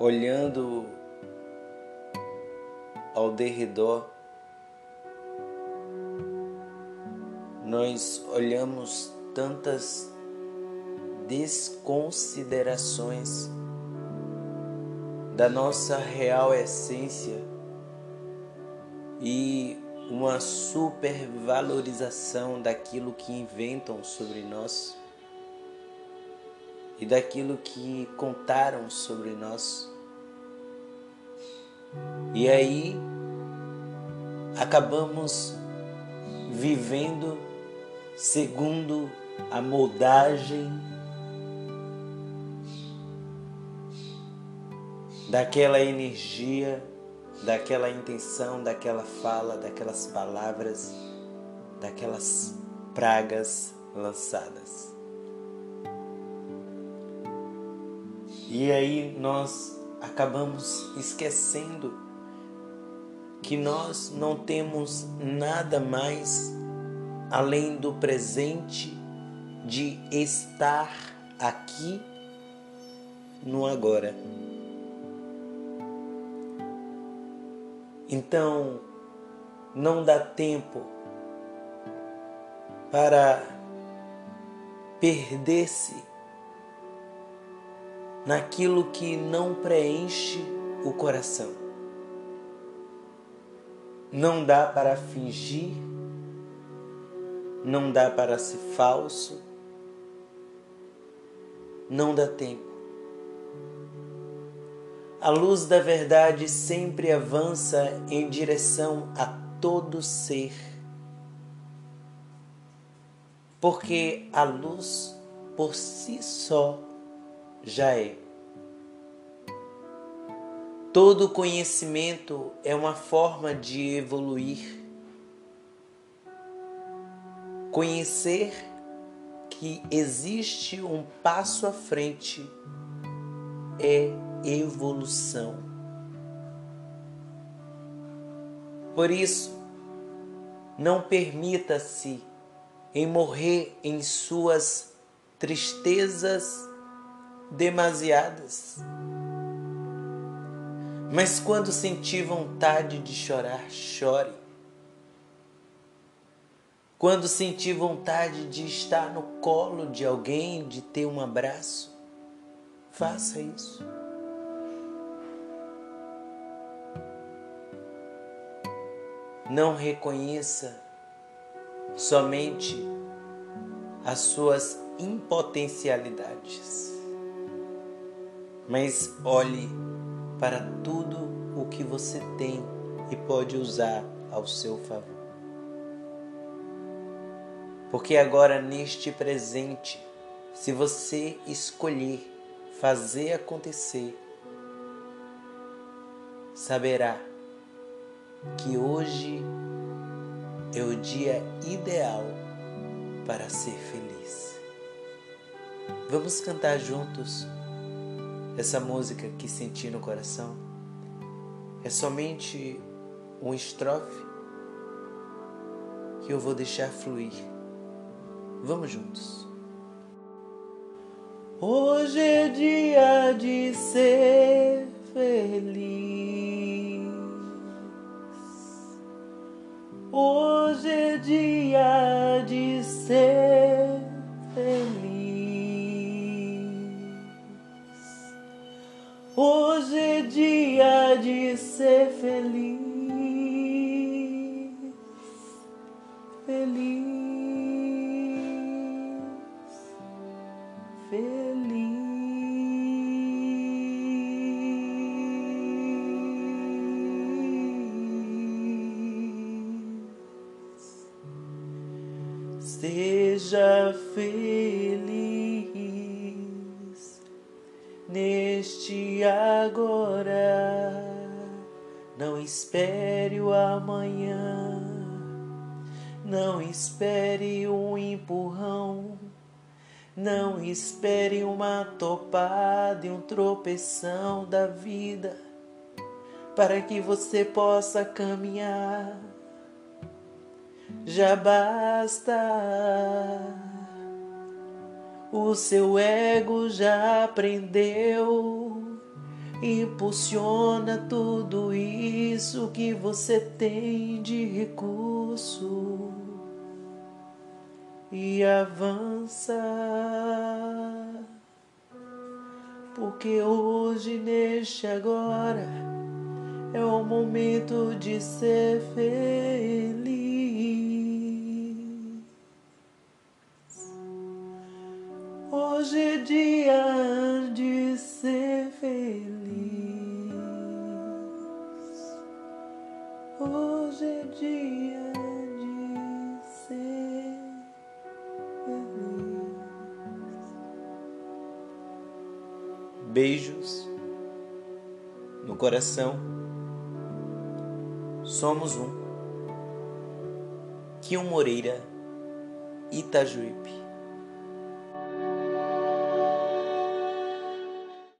olhando ao derredor, nós olhamos tantas desconsiderações da nossa real essência e uma supervalorização daquilo que inventam sobre nós e daquilo que contaram sobre nós. E aí acabamos vivendo segundo a moldagem daquela energia daquela intenção, daquela fala, daquelas palavras, daquelas pragas lançadas. E aí nós acabamos esquecendo que nós não temos nada mais além do presente de estar aqui no agora. Então, não dá tempo para perder-se naquilo que não preenche o coração. Não dá para fingir, não dá para ser falso, não dá tempo. A luz da verdade sempre avança em direção a todo ser. Porque a luz por si só já é. Todo conhecimento é uma forma de evoluir. Conhecer que existe um passo à frente é evolução. Por isso, não permita-se em morrer em suas tristezas demasiadas. Mas quando sentir vontade de chorar, chore. Quando sentir vontade de estar no colo de alguém, de ter um abraço, faça isso. não reconheça somente as suas impotencialidades, mas olhe para tudo o que você tem e pode usar ao seu favor. Porque agora, neste presente, se você escolher fazer acontecer, saberá que hoje é o dia ideal para ser feliz. Vamos cantar juntos essa música que senti no coração? É somente um estrofe que eu vou deixar fluir. Vamos juntos. Hoje é dia de ser feliz. Hoje é dia de ser de ser feliz. Feliz. Seja feliz neste agora. Espere o amanhã. Não espere um empurrão. Não espere uma topada e um tropeção da vida para que você possa caminhar já basta. O seu ego já aprendeu impulsiona tudo isso que você tem de recurso e avança. Porque hoje, neste agora, é o momento de ser feliz. Hoje é dia de Beijos no coração. Somos um. Kion Moreira, Itajuípe.